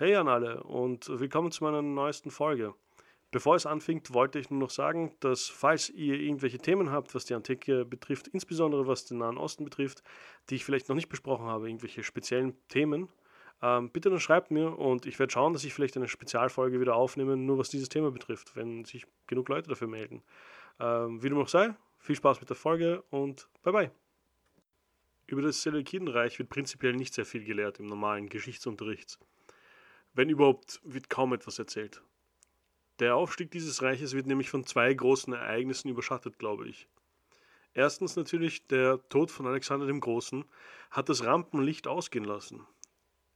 Hey an alle und willkommen zu meiner neuesten Folge. Bevor es anfängt, wollte ich nur noch sagen, dass falls ihr irgendwelche Themen habt, was die Antike betrifft, insbesondere was den Nahen Osten betrifft, die ich vielleicht noch nicht besprochen habe, irgendwelche speziellen Themen, ähm, bitte dann schreibt mir und ich werde schauen, dass ich vielleicht eine Spezialfolge wieder aufnehme, nur was dieses Thema betrifft, wenn sich genug Leute dafür melden. Ähm, wie dem auch sei, viel Spaß mit der Folge und bye bye. Über das Seleukidenreich wird prinzipiell nicht sehr viel gelehrt im normalen Geschichtsunterricht. Wenn überhaupt, wird kaum etwas erzählt. Der Aufstieg dieses Reiches wird nämlich von zwei großen Ereignissen überschattet, glaube ich. Erstens natürlich der Tod von Alexander dem Großen hat das Rampenlicht ausgehen lassen.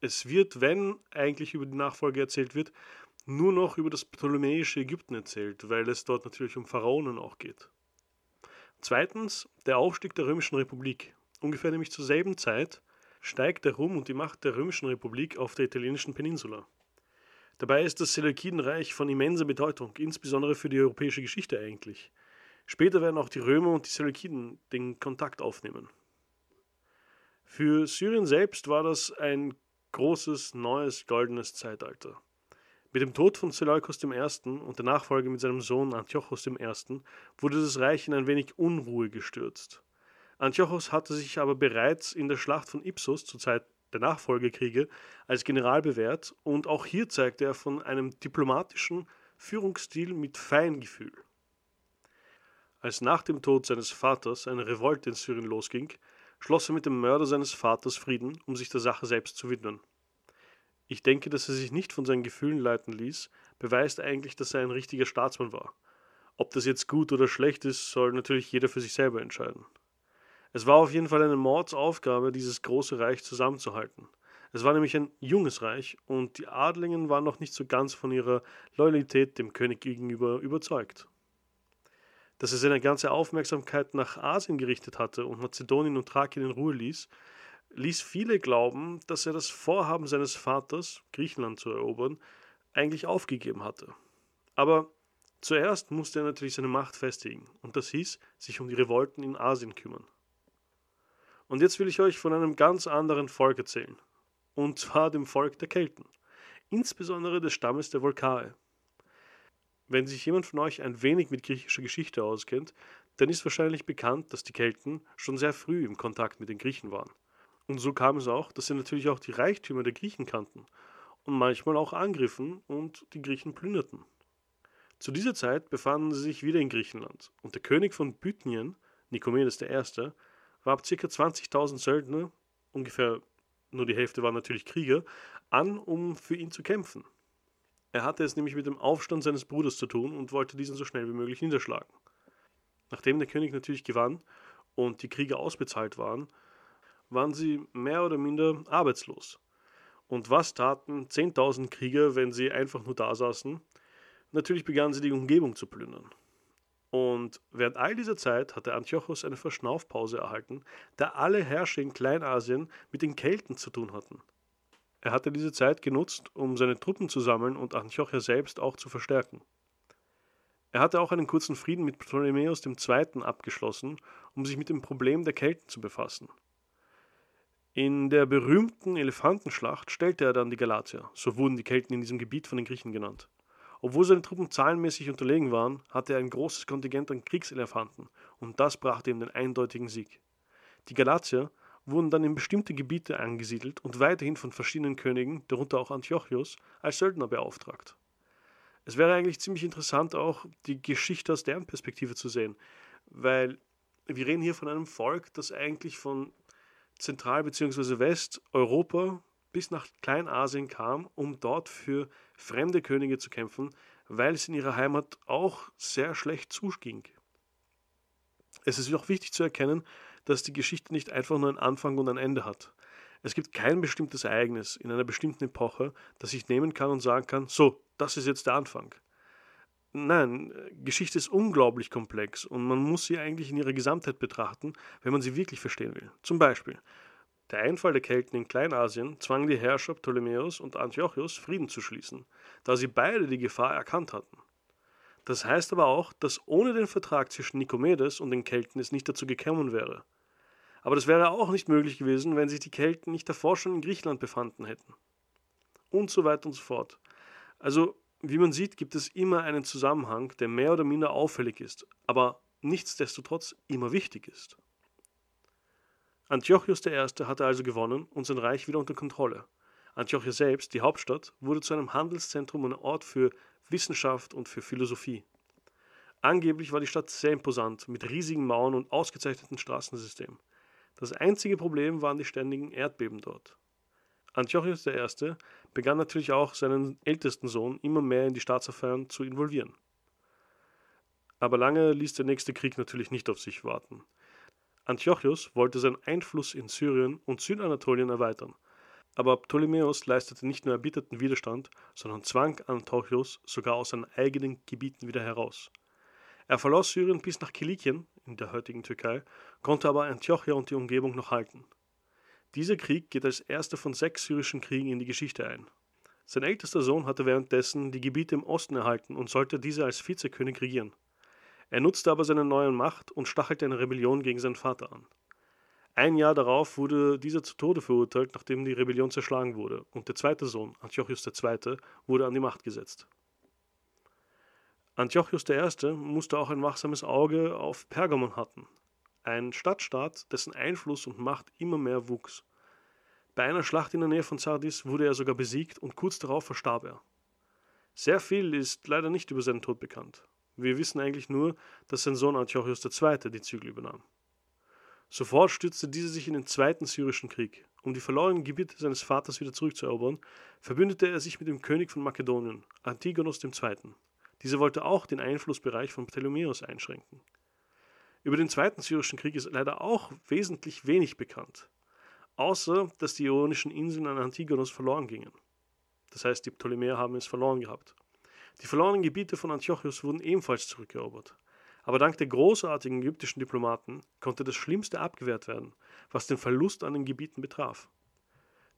Es wird, wenn eigentlich über die Nachfolge erzählt wird, nur noch über das ptolemäische Ägypten erzählt, weil es dort natürlich um Pharaonen auch geht. Zweitens der Aufstieg der Römischen Republik. Ungefähr nämlich zur selben Zeit steigt der Ruhm und die Macht der Römischen Republik auf der italienischen Peninsula. Dabei ist das Seleukidenreich von immenser Bedeutung, insbesondere für die europäische Geschichte eigentlich. Später werden auch die Römer und die Seleukiden den Kontakt aufnehmen. Für Syrien selbst war das ein großes, neues, goldenes Zeitalter. Mit dem Tod von Seleukos I. und der Nachfolge mit seinem Sohn Antiochos I. wurde das Reich in ein wenig Unruhe gestürzt. Antiochos hatte sich aber bereits in der Schlacht von Ipsos zur Zeit der Nachfolgekriege als General bewährt und auch hier zeigte er von einem diplomatischen Führungsstil mit Feingefühl. Als nach dem Tod seines Vaters eine Revolte in Syrien losging, schloss er mit dem Mörder seines Vaters Frieden, um sich der Sache selbst zu widmen. Ich denke, dass er sich nicht von seinen Gefühlen leiten ließ, beweist eigentlich, dass er ein richtiger Staatsmann war. Ob das jetzt gut oder schlecht ist, soll natürlich jeder für sich selber entscheiden. Es war auf jeden Fall eine Mordsaufgabe, dieses große Reich zusammenzuhalten. Es war nämlich ein junges Reich und die Adligen waren noch nicht so ganz von ihrer Loyalität dem König gegenüber überzeugt. Dass er seine ganze Aufmerksamkeit nach Asien gerichtet hatte und Mazedonien und Thrakien in Ruhe ließ, ließ viele glauben, dass er das Vorhaben seines Vaters, Griechenland zu erobern, eigentlich aufgegeben hatte. Aber zuerst musste er natürlich seine Macht festigen, und das hieß, sich um die Revolten in Asien kümmern. Und jetzt will ich euch von einem ganz anderen Volk erzählen. Und zwar dem Volk der Kelten. Insbesondere des Stammes der Volkae. Wenn sich jemand von euch ein wenig mit griechischer Geschichte auskennt, dann ist wahrscheinlich bekannt, dass die Kelten schon sehr früh im Kontakt mit den Griechen waren. Und so kam es auch, dass sie natürlich auch die Reichtümer der Griechen kannten und manchmal auch angriffen und die Griechen plünderten. Zu dieser Zeit befanden sie sich wieder in Griechenland und der König von Bithynien, Nikomedes I., warb ca. 20.000 Söldner, ungefähr nur die Hälfte waren natürlich Krieger, an, um für ihn zu kämpfen. Er hatte es nämlich mit dem Aufstand seines Bruders zu tun und wollte diesen so schnell wie möglich niederschlagen. Nachdem der König natürlich gewann und die Krieger ausbezahlt waren, waren sie mehr oder minder arbeitslos. Und was taten 10.000 Krieger, wenn sie einfach nur da saßen? Natürlich begannen sie die Umgebung zu plündern. Und während all dieser Zeit hatte Antiochos eine Verschnaufpause erhalten, da alle Herrscher in Kleinasien mit den Kelten zu tun hatten. Er hatte diese Zeit genutzt, um seine Truppen zu sammeln und Antiochia selbst auch zu verstärken. Er hatte auch einen kurzen Frieden mit Ptolemäus II. abgeschlossen, um sich mit dem Problem der Kelten zu befassen. In der berühmten Elefantenschlacht stellte er dann die Galatier, so wurden die Kelten in diesem Gebiet von den Griechen genannt. Obwohl seine Truppen zahlenmäßig unterlegen waren, hatte er ein großes Kontingent an Kriegselefanten und das brachte ihm den eindeutigen Sieg. Die Galatier wurden dann in bestimmte Gebiete angesiedelt und weiterhin von verschiedenen Königen, darunter auch Antiochus, als Söldner beauftragt. Es wäre eigentlich ziemlich interessant, auch die Geschichte aus deren Perspektive zu sehen, weil wir reden hier von einem Volk, das eigentlich von Zentral- bzw. Westeuropa bis nach Kleinasien kam, um dort für fremde Könige zu kämpfen, weil es in ihrer Heimat auch sehr schlecht zuging. Es ist auch wichtig zu erkennen, dass die Geschichte nicht einfach nur einen Anfang und ein Ende hat. Es gibt kein bestimmtes Ereignis in einer bestimmten Epoche, das ich nehmen kann und sagen kann, so, das ist jetzt der Anfang. Nein, Geschichte ist unglaublich komplex und man muss sie eigentlich in ihrer Gesamtheit betrachten, wenn man sie wirklich verstehen will. Zum Beispiel, der Einfall der Kelten in Kleinasien zwang die Herrscher Ptolemäus und Antiochus Frieden zu schließen, da sie beide die Gefahr erkannt hatten. Das heißt aber auch, dass ohne den Vertrag zwischen Nikomedes und den Kelten es nicht dazu gekommen wäre. Aber das wäre auch nicht möglich gewesen, wenn sich die Kelten nicht davor schon in Griechenland befanden hätten. und so weiter und so fort. Also, wie man sieht, gibt es immer einen Zusammenhang, der mehr oder minder auffällig ist, aber nichtsdestotrotz immer wichtig ist. Antiochus I. hatte also gewonnen und sein Reich wieder unter Kontrolle. Antiochia selbst, die Hauptstadt, wurde zu einem Handelszentrum und Ort für Wissenschaft und für Philosophie. Angeblich war die Stadt sehr imposant, mit riesigen Mauern und ausgezeichneten Straßensystemen. Das einzige Problem waren die ständigen Erdbeben dort. Antiochus I. begann natürlich auch seinen ältesten Sohn immer mehr in die Staatsaffären zu involvieren. Aber lange ließ der nächste Krieg natürlich nicht auf sich warten. Antiochus wollte seinen Einfluss in Syrien und Südanatolien erweitern, aber Ptolemäus leistete nicht nur erbitterten Widerstand, sondern zwang Antiochus sogar aus seinen eigenen Gebieten wieder heraus. Er verlor Syrien bis nach Kilikien, in der heutigen Türkei, konnte aber Antiochia und die Umgebung noch halten. Dieser Krieg geht als erster von sechs syrischen Kriegen in die Geschichte ein. Sein ältester Sohn hatte währenddessen die Gebiete im Osten erhalten und sollte diese als Vizekönig regieren. Er nutzte aber seine neue Macht und stachelte eine Rebellion gegen seinen Vater an. Ein Jahr darauf wurde dieser zu Tode verurteilt, nachdem die Rebellion zerschlagen wurde, und der zweite Sohn, Antiochus II., wurde an die Macht gesetzt. Antiochus I. musste auch ein wachsames Auge auf Pergamon hatten, ein Stadtstaat, dessen Einfluss und Macht immer mehr wuchs. Bei einer Schlacht in der Nähe von Sardis wurde er sogar besiegt und kurz darauf verstarb er. Sehr viel ist leider nicht über seinen Tod bekannt. Wir wissen eigentlich nur, dass sein Sohn Antiochus II. die Zügel übernahm. Sofort stürzte dieser sich in den Zweiten Syrischen Krieg. Um die verlorenen Gebiete seines Vaters wieder zurückzuerobern, verbündete er sich mit dem König von Makedonien, Antigonos II. Dieser wollte auch den Einflussbereich von Ptolemäus einschränken. Über den Zweiten Syrischen Krieg ist leider auch wesentlich wenig bekannt, außer dass die Ionischen Inseln an Antigonos verloren gingen. Das heißt, die Ptolemäer haben es verloren gehabt. Die verlorenen Gebiete von Antiochus wurden ebenfalls zurückerobert. Aber dank der großartigen ägyptischen Diplomaten konnte das Schlimmste abgewehrt werden, was den Verlust an den Gebieten betraf.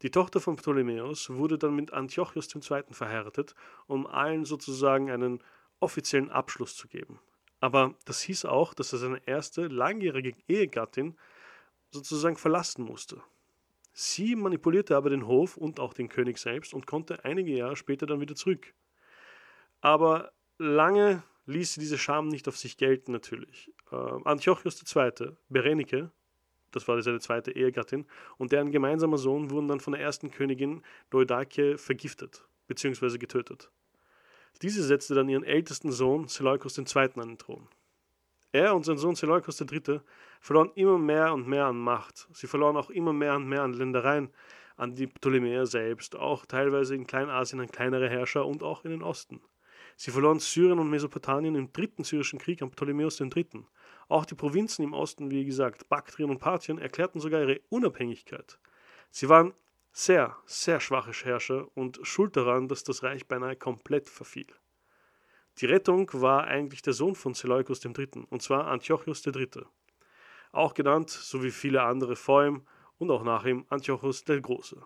Die Tochter von Ptolemäus wurde dann mit Antiochus II. verheiratet, um allen sozusagen einen offiziellen Abschluss zu geben. Aber das hieß auch, dass er seine erste langjährige Ehegattin sozusagen verlassen musste. Sie manipulierte aber den Hof und auch den König selbst und konnte einige Jahre später dann wieder zurück. Aber lange ließ sie diese Scham nicht auf sich gelten, natürlich. Äh, Antiochus II., Berenike, das war seine zweite Ehegattin, und deren gemeinsamer Sohn wurden dann von der ersten Königin Leudake vergiftet bzw. getötet. Diese setzte dann ihren ältesten Sohn Seleukos II. an den Thron. Er und sein Sohn Seleukos III. verloren immer mehr und mehr an Macht. Sie verloren auch immer mehr und mehr an Ländereien, an die Ptolemäer selbst, auch teilweise in Kleinasien an kleinere Herrscher und auch in den Osten. Sie verloren Syrien und Mesopotamien im dritten syrischen Krieg an Ptolemäus III. Auch die Provinzen im Osten, wie gesagt, Baktrien und Parthien, erklärten sogar ihre Unabhängigkeit. Sie waren sehr, sehr schwache Herrscher und schuld daran, dass das Reich beinahe komplett verfiel. Die Rettung war eigentlich der Sohn von Seleukos III., und zwar Antiochus III., auch genannt, so wie viele andere vor ihm und auch nach ihm, Antiochus der Große.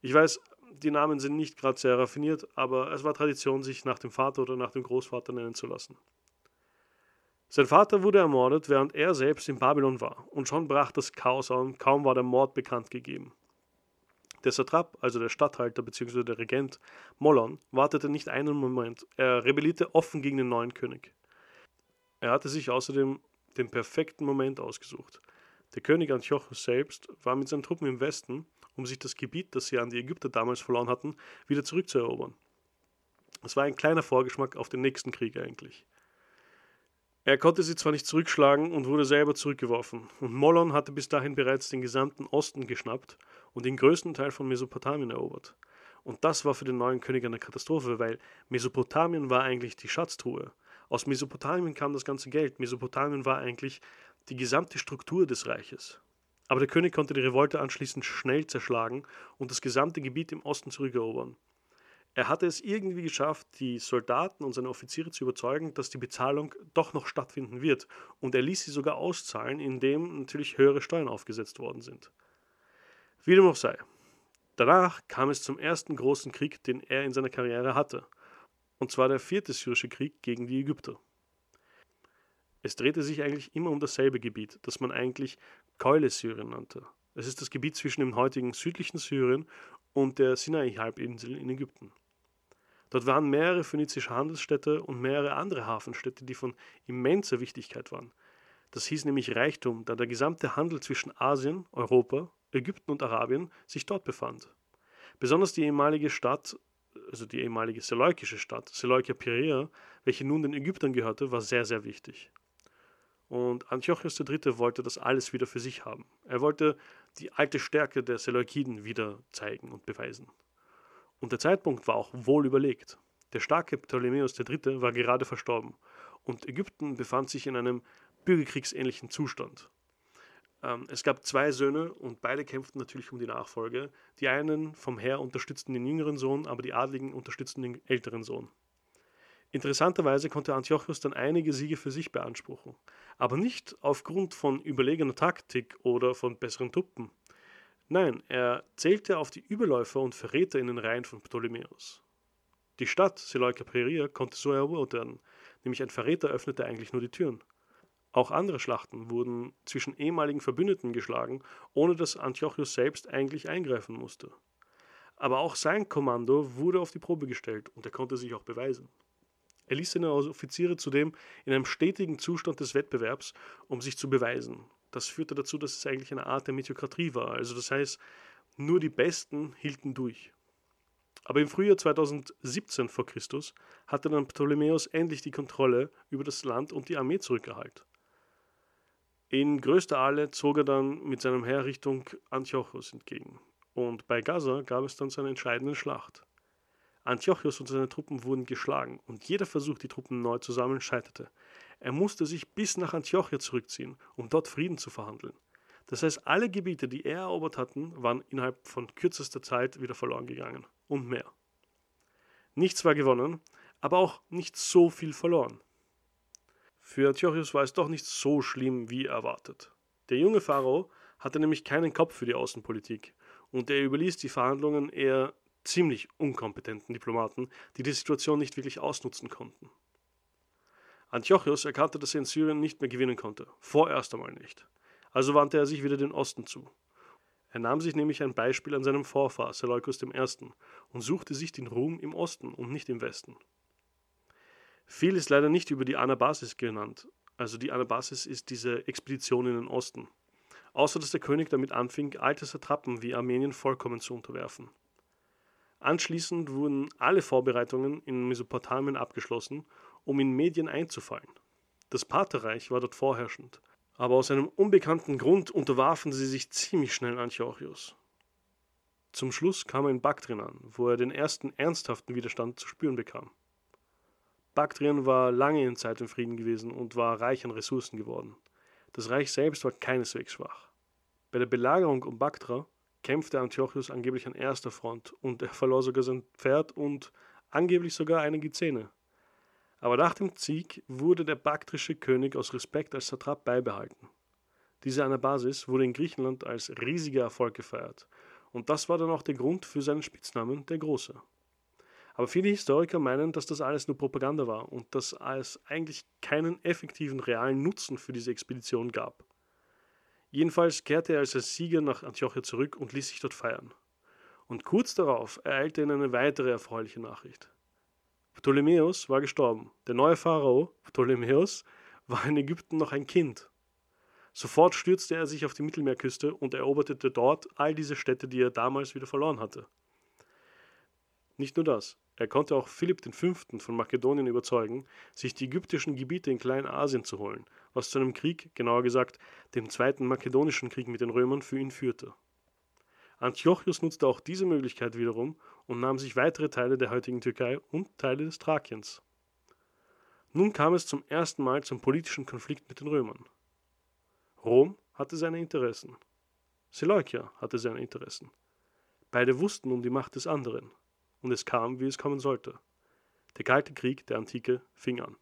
Ich weiß, die Namen sind nicht gerade sehr raffiniert, aber es war Tradition, sich nach dem Vater oder nach dem Großvater nennen zu lassen. Sein Vater wurde ermordet, während er selbst in Babylon war, und schon brach das Chaos an, kaum war der Mord bekannt gegeben. Der Satrap, also der Statthalter bzw. der Regent Mollon, wartete nicht einen Moment, er rebellierte offen gegen den neuen König. Er hatte sich außerdem den perfekten Moment ausgesucht. Der König Antiochus selbst war mit seinen Truppen im Westen um sich das Gebiet, das sie an die Ägypter damals verloren hatten, wieder zurückzuerobern. Es war ein kleiner Vorgeschmack auf den nächsten Krieg eigentlich. Er konnte sie zwar nicht zurückschlagen und wurde selber zurückgeworfen, und Mollon hatte bis dahin bereits den gesamten Osten geschnappt und den größten Teil von Mesopotamien erobert. Und das war für den neuen König eine Katastrophe, weil Mesopotamien war eigentlich die Schatztruhe. Aus Mesopotamien kam das ganze Geld. Mesopotamien war eigentlich die gesamte Struktur des Reiches. Aber der König konnte die Revolte anschließend schnell zerschlagen und das gesamte Gebiet im Osten zurückerobern. Er hatte es irgendwie geschafft, die Soldaten und seine Offiziere zu überzeugen, dass die Bezahlung doch noch stattfinden wird, und er ließ sie sogar auszahlen, indem natürlich höhere Steuern aufgesetzt worden sind. Wie dem auch sei. Danach kam es zum ersten großen Krieg, den er in seiner Karriere hatte, und zwar der vierte syrische Krieg gegen die Ägypter. Es drehte sich eigentlich immer um dasselbe Gebiet, das man eigentlich Keule Syrien nannte. Es ist das Gebiet zwischen dem heutigen südlichen Syrien und der Sinai-Halbinsel in Ägypten. Dort waren mehrere phönizische Handelsstädte und mehrere andere Hafenstädte, die von immenser Wichtigkeit waren. Das hieß nämlich Reichtum, da der gesamte Handel zwischen Asien, Europa, Ägypten und Arabien sich dort befand. Besonders die ehemalige Stadt, also die ehemalige seleukische Stadt, Seleukia Piraea, welche nun den Ägyptern gehörte, war sehr, sehr wichtig. Und Antiochus III. wollte das alles wieder für sich haben. Er wollte die alte Stärke der Seleukiden wieder zeigen und beweisen. Und der Zeitpunkt war auch wohl überlegt. Der starke Ptolemäus III. war gerade verstorben und Ägypten befand sich in einem bürgerkriegsähnlichen Zustand. Ähm, es gab zwei Söhne und beide kämpften natürlich um die Nachfolge. Die einen vom Heer unterstützten den jüngeren Sohn, aber die Adligen unterstützten den älteren Sohn. Interessanterweise konnte Antiochus dann einige Siege für sich beanspruchen, aber nicht aufgrund von überlegener Taktik oder von besseren Truppen. Nein, er zählte auf die Überläufer und Verräter in den Reihen von Ptolemäus. Die Stadt Seleucia Peria konnte so erobert werden, nämlich ein Verräter öffnete eigentlich nur die Türen. Auch andere Schlachten wurden zwischen ehemaligen Verbündeten geschlagen, ohne dass Antiochus selbst eigentlich eingreifen musste. Aber auch sein Kommando wurde auf die Probe gestellt und er konnte sich auch beweisen. Er ließ seine Offiziere zudem in einem stetigen Zustand des Wettbewerbs, um sich zu beweisen, das führte dazu, dass es eigentlich eine Art der Meteokratie war. Also das heißt, nur die Besten hielten durch. Aber im Frühjahr 2017 vor Christus hatte dann Ptolemäus endlich die Kontrolle über das Land und die Armee zurückerhalten. In größter Aale zog er dann mit seinem Heer Richtung Antiochus entgegen. Und bei Gaza gab es dann seine entscheidende Schlacht. Antiochus und seine Truppen wurden geschlagen und jeder Versuch, die Truppen neu zu sammeln, scheiterte. Er musste sich bis nach Antiochia zurückziehen, um dort Frieden zu verhandeln. Das heißt, alle Gebiete, die er erobert hatten, waren innerhalb von kürzester Zeit wieder verloren gegangen und mehr. Nichts war gewonnen, aber auch nicht so viel verloren. Für Antiochus war es doch nicht so schlimm wie erwartet. Der junge Pharao hatte nämlich keinen Kopf für die Außenpolitik und er überließ die Verhandlungen eher ziemlich unkompetenten Diplomaten, die die Situation nicht wirklich ausnutzen konnten. Antiochus erkannte, dass er in Syrien nicht mehr gewinnen konnte, vorerst einmal nicht. Also wandte er sich wieder den Osten zu. Er nahm sich nämlich ein Beispiel an seinem Vorfahr Seleukos I. und suchte sich den Ruhm im Osten und nicht im Westen. Viel ist leider nicht über die Anabasis genannt. Also die Anabasis ist diese Expedition in den Osten. Außer dass der König damit anfing, alte Satrapen wie Armenien vollkommen zu unterwerfen. Anschließend wurden alle Vorbereitungen in Mesopotamien abgeschlossen um in Medien einzufallen. Das Partherreich war dort vorherrschend, aber aus einem unbekannten Grund unterwarfen sie sich ziemlich schnell Antiochus. Zum Schluss kam er in Baktrien an, wo er den ersten ernsthaften Widerstand zu spüren bekam. Baktrien war lange in Zeit im Frieden gewesen und war reich an Ressourcen geworden. Das Reich selbst war keineswegs schwach. Bei der Belagerung um Baktra kämpfte Antiochus angeblich an erster Front und er verlor sogar sein Pferd und angeblich sogar einige Zähne. Aber nach dem Sieg wurde der baktrische König aus Respekt als Satrap beibehalten. Diese Anabasis wurde in Griechenland als riesiger Erfolg gefeiert und das war dann auch der Grund für seinen Spitznamen der Große. Aber viele Historiker meinen, dass das alles nur Propaganda war und dass es eigentlich keinen effektiven realen Nutzen für diese Expedition gab. Jedenfalls kehrte er als Sieger nach Antiochia zurück und ließ sich dort feiern. Und kurz darauf ereilte ihn eine weitere erfreuliche Nachricht. Ptolemäus war gestorben. Der neue Pharao, Ptolemäus, war in Ägypten noch ein Kind. Sofort stürzte er sich auf die Mittelmeerküste und eroberte dort all diese Städte, die er damals wieder verloren hatte. Nicht nur das, er konnte auch Philipp V. von Makedonien überzeugen, sich die ägyptischen Gebiete in Kleinasien zu holen, was zu einem Krieg, genauer gesagt dem Zweiten Makedonischen Krieg mit den Römern, für ihn führte. Antiochus nutzte auch diese Möglichkeit wiederum und nahm sich weitere Teile der heutigen Türkei und Teile des Thrakiens. Nun kam es zum ersten Mal zum politischen Konflikt mit den Römern. Rom hatte seine Interessen. Seleukia hatte seine Interessen. Beide wussten um die Macht des anderen. Und es kam, wie es kommen sollte. Der Kalte Krieg der Antike fing an.